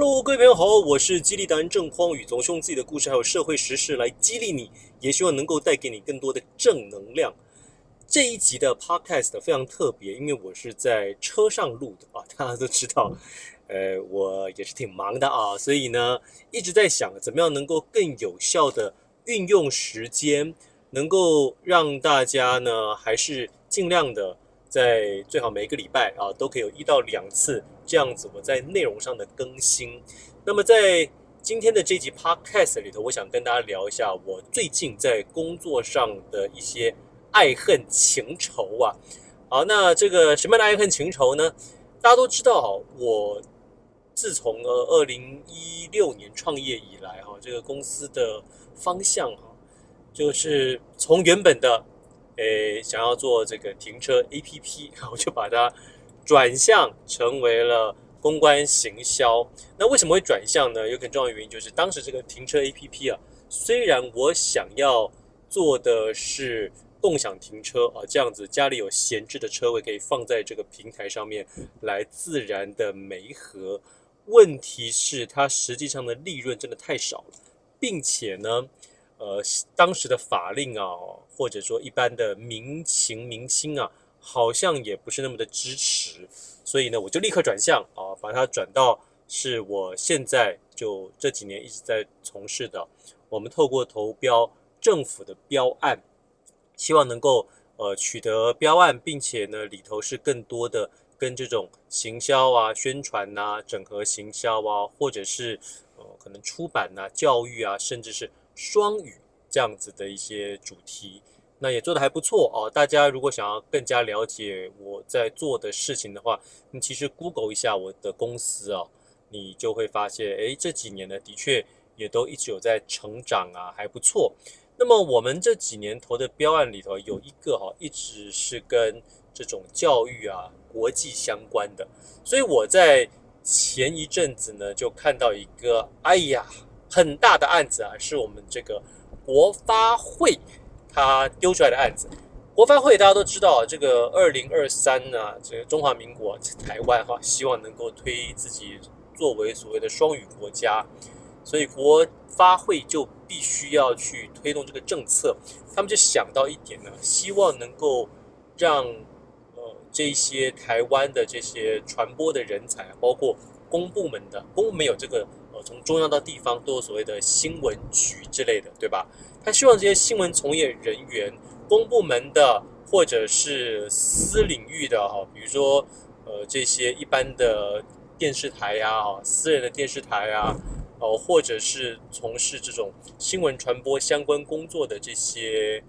Hello，各位朋友好，我是激励达人郑匡宇，总是用自己的故事还有社会时事来激励你，也希望能够带给你更多的正能量。这一集的 Podcast 非常特别，因为我是在车上录的啊，大家都知道，呃，我也是挺忙的啊，所以呢一直在想怎么样能够更有效的运用时间，能够让大家呢还是尽量的。在最好每一个礼拜啊，都可以有一到两次这样子我在内容上的更新。那么在今天的这集 Podcast 里头，我想跟大家聊一下我最近在工作上的一些爱恨情仇啊。好，那这个什么样的爱恨情仇呢？大家都知道哈，我自从呃二零一六年创业以来哈，这个公司的方向哈，就是从原本的。诶，想要做这个停车 APP，我就把它转向成为了公关行销。那为什么会转向呢？有很重要的原因就是，当时这个停车 APP 啊，虽然我想要做的是共享停车啊，这样子家里有闲置的车位可以放在这个平台上面来自然的媒合。问题是它实际上的利润真的太少了，并且呢，呃，当时的法令啊，或者说一般的民情民心啊，好像也不是那么的支持，所以呢，我就立刻转向啊，把它转到是我现在就这几年一直在从事的，我们透过投标政府的标案，希望能够呃取得标案，并且呢里头是更多的跟这种行销啊、宣传啊、整合行销啊，或者是呃可能出版啊、教育啊，甚至是。双语这样子的一些主题，那也做得还不错哦。大家如果想要更加了解我在做的事情的话，你其实 Google 一下我的公司哦，你就会发现，诶，这几年呢，的确也都一直有在成长啊，还不错。那么我们这几年投的标案里头有一个哈，一直是跟这种教育啊、国际相关的，所以我在前一阵子呢，就看到一个，哎呀。很大的案子啊，是我们这个国发会他丢出来的案子。国发会大家都知道，这个二零二三呢，这个中华民国台湾哈，希望能够推自己作为所谓的双语国家，所以国发会就必须要去推动这个政策。他们就想到一点呢，希望能够让呃这些台湾的这些传播的人才，包括公部门的，公部门有这个。从中央到地方都有所谓的新闻局之类的，对吧？他希望这些新闻从业人员、公部门的或者是私领域的哈，比如说呃这些一般的电视台呀、啊、私人的电视台啊，哦，或者是从事这种新闻传播相关工作的这些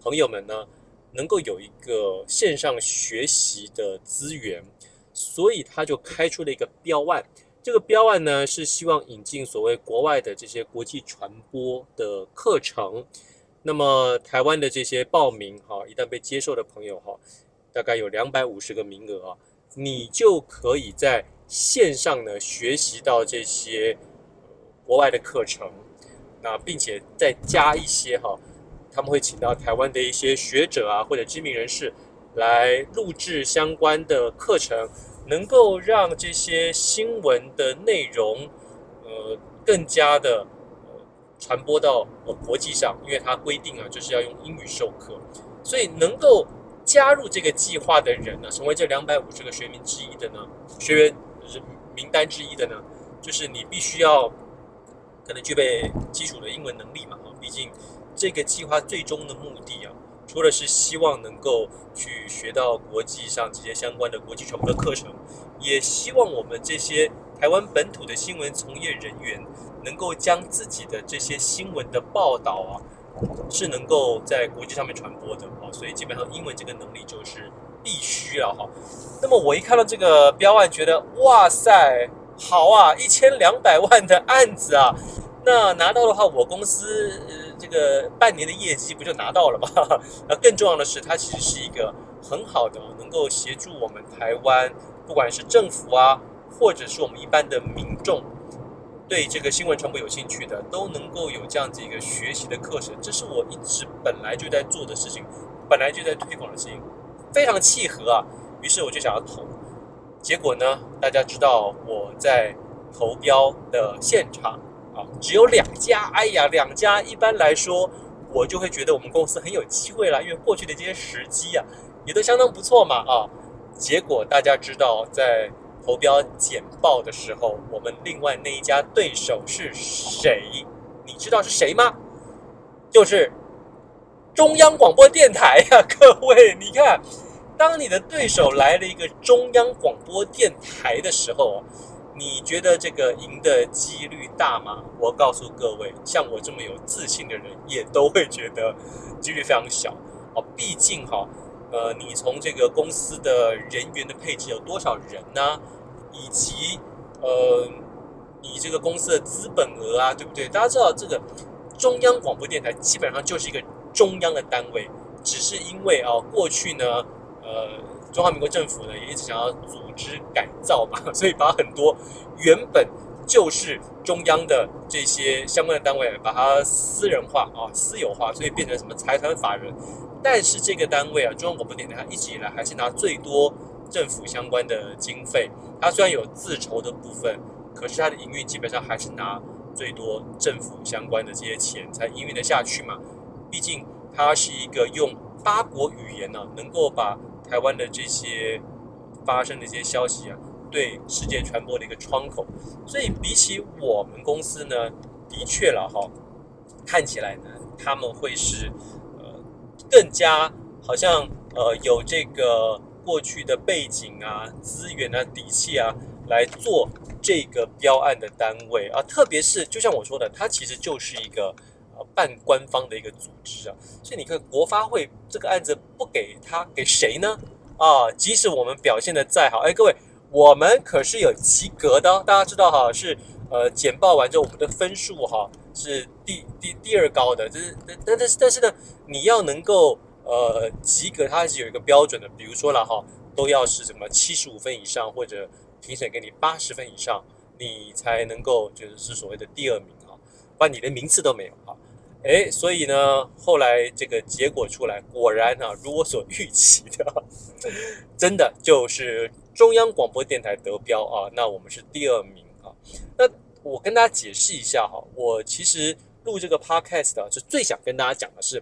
朋友们呢，能够有一个线上学习的资源，所以他就开出了一个标案。这个标案呢，是希望引进所谓国外的这些国际传播的课程。那么台湾的这些报名哈，一旦被接受的朋友哈，大概有两百五十个名额啊，你就可以在线上呢学习到这些国外的课程。那并且再加一些哈，他们会请到台湾的一些学者啊或者知名人士来录制相关的课程。能够让这些新闻的内容，呃，更加的呃传播到呃国际上，因为它规定啊，就是要用英语授课，所以能够加入这个计划的人呢，成为这两百五十个学名之一的呢，学员名单之一的呢，就是你必须要可能具备基础的英文能力嘛，毕竟这个计划最终的目的啊。除了是希望能够去学到国际上这些相关的国际传播的课程，也希望我们这些台湾本土的新闻从业人员能够将自己的这些新闻的报道啊，是能够在国际上面传播的啊。所以基本上英文这个能力就是必须了哈。那么我一看到这个标案，觉得哇塞，好啊，一千两百万的案子啊，那拿到的话，我公司。这个半年的业绩不就拿到了吗？那 更重要的是，它其实是一个很好的，能够协助我们台湾，不管是政府啊，或者是我们一般的民众，对这个新闻传播有兴趣的，都能够有这样子一个学习的课程。这是我一直本来就在做的事情，本来就在推广的事情，非常契合啊。于是我就想要投。结果呢，大家知道我在投标的现场啊，只有两家。哎呀，两家一般来说，我就会觉得我们公司很有机会啦，因为过去的这些时机啊，也都相当不错嘛啊。结果大家知道，在投标简报的时候，我们另外那一家对手是谁？你知道是谁吗？就是中央广播电台呀！各位，你看，当你的对手来了一个中央广播电台的时候，你觉得这个赢的几率大吗？我告诉各位，像我这么有自信的人，也都会觉得几率非常小哦。毕竟哈。呃，你从这个公司的人员的配置有多少人呢？以及呃，你这个公司的资本额啊，对不对？大家知道这个中央广播电台基本上就是一个中央的单位，只是因为啊，过去呢，呃，中华民国政府呢也一直想要组织改造嘛，所以把很多原本就是中央的这些相关的单位把它私人化啊、私有化，所以变成什么财团法人。但是这个单位啊，中央广播电台，它一直以来还是拿最多政府相关的经费。它虽然有自筹的部分，可是它的营运基本上还是拿最多政府相关的这些钱才营运得下去嘛。毕竟它是一个用八国语言呢、能够把台湾的这些发生的一些消息啊，对世界传播的一个窗口。所以比起我们公司呢，的确了哈，看起来呢，他们会是呃。更加好像呃有这个过去的背景啊、资源啊、底气啊来做这个标案的单位啊，特别是就像我说的，它其实就是一个半官方的一个组织啊，所以你看国发会这个案子不给他给谁呢？啊，即使我们表现的再好，哎，各位，我们可是有及格的哦，大家知道哈，是呃简报完之后我们的分数哈。是第第第二高的，就是但但是但是呢，你要能够呃及格，它还是有一个标准的，比如说了哈，都要是什么七十五分以上，或者评审给你八十分以上，你才能够就是是所谓的第二名，不然你连名次都没有啊。哎，所以呢，后来这个结果出来，果然啊，如我所预期的，真的就是中央广播电台得标啊，那我们是第二名啊，那。我跟大家解释一下哈，我其实录这个 podcast 啊，是最想跟大家讲的是，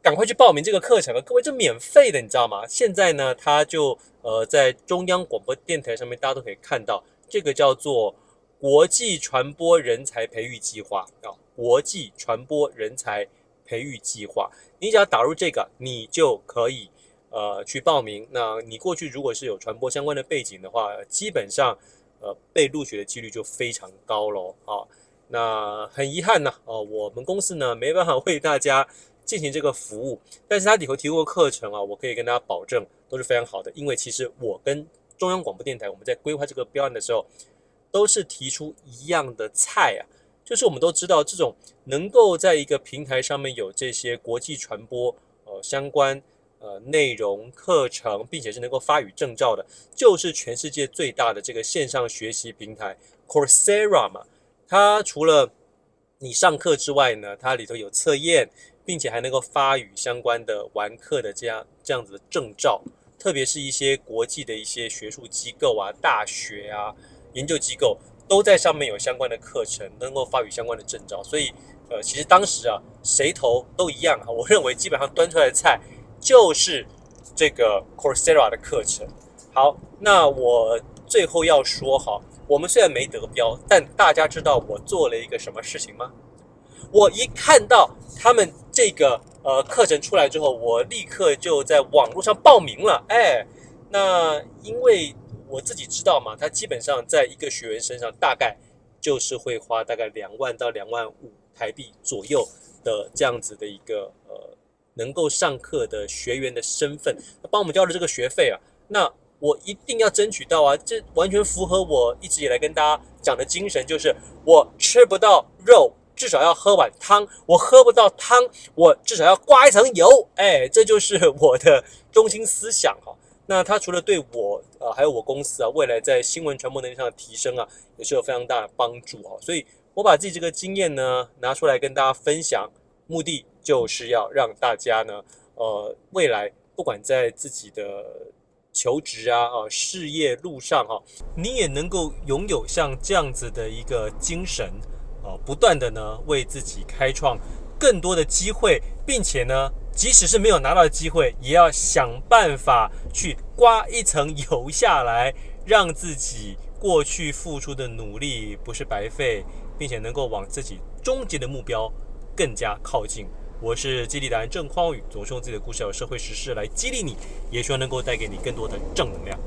赶快去报名这个课程啊！各位，这免费的，你知道吗？现在呢，它就呃在中央广播电台上面，大家都可以看到，这个叫做国际传播人才培育计划啊，国际传播人才培育计划，你只要打入这个，你就可以呃去报名。那你过去如果是有传播相关的背景的话，基本上。呃，被录取的几率就非常高喽啊！那很遗憾呢，哦，我们公司呢没办法为大家进行这个服务，但是他里头提供的课程啊，我可以跟大家保证都是非常好的，因为其实我跟中央广播电台我们在规划这个标案的时候，都是提出一样的菜啊，就是我们都知道这种能够在一个平台上面有这些国际传播呃相关。呃，内容课程，并且是能够发语证照的，就是全世界最大的这个线上学习平台 Coursera 嘛。它除了你上课之外呢，它里头有测验，并且还能够发语相关的完课的这样这样子的证照。特别是一些国际的一些学术机构啊、大学啊、研究机构都在上面有相关的课程，能够发语相关的证照。所以，呃，其实当时啊，谁投都一样啊。我认为基本上端出来的菜。就是这个 Coursera 的课程。好，那我最后要说哈，我们虽然没得标，但大家知道我做了一个什么事情吗？我一看到他们这个呃课程出来之后，我立刻就在网络上报名了。哎，那因为我自己知道嘛，他基本上在一个学员身上大概就是会花大概两万到两万五台币左右的这样子的一个呃。能够上课的学员的身份，帮我们交了这个学费啊，那我一定要争取到啊！这完全符合我一直以来跟大家讲的精神，就是我吃不到肉，至少要喝碗汤；我喝不到汤，我至少要刮一层油。哎，这就是我的中心思想哈。那它除了对我呃，还有我公司啊，未来在新闻传播能力上的提升啊，也是有非常大的帮助哈。所以我把自己这个经验呢拿出来跟大家分享，目的。就是要让大家呢，呃，未来不管在自己的求职啊啊事业路上哈，你也能够拥有像这样子的一个精神啊，不断的呢为自己开创更多的机会，并且呢，即使是没有拿到机会，也要想办法去刮一层油下来，让自己过去付出的努力不是白费，并且能够往自己终极的目标更加靠近。我是激励达人郑匡宇，总是用自己的故事和社会实事来激励你，也希望能够带给你更多的正能量。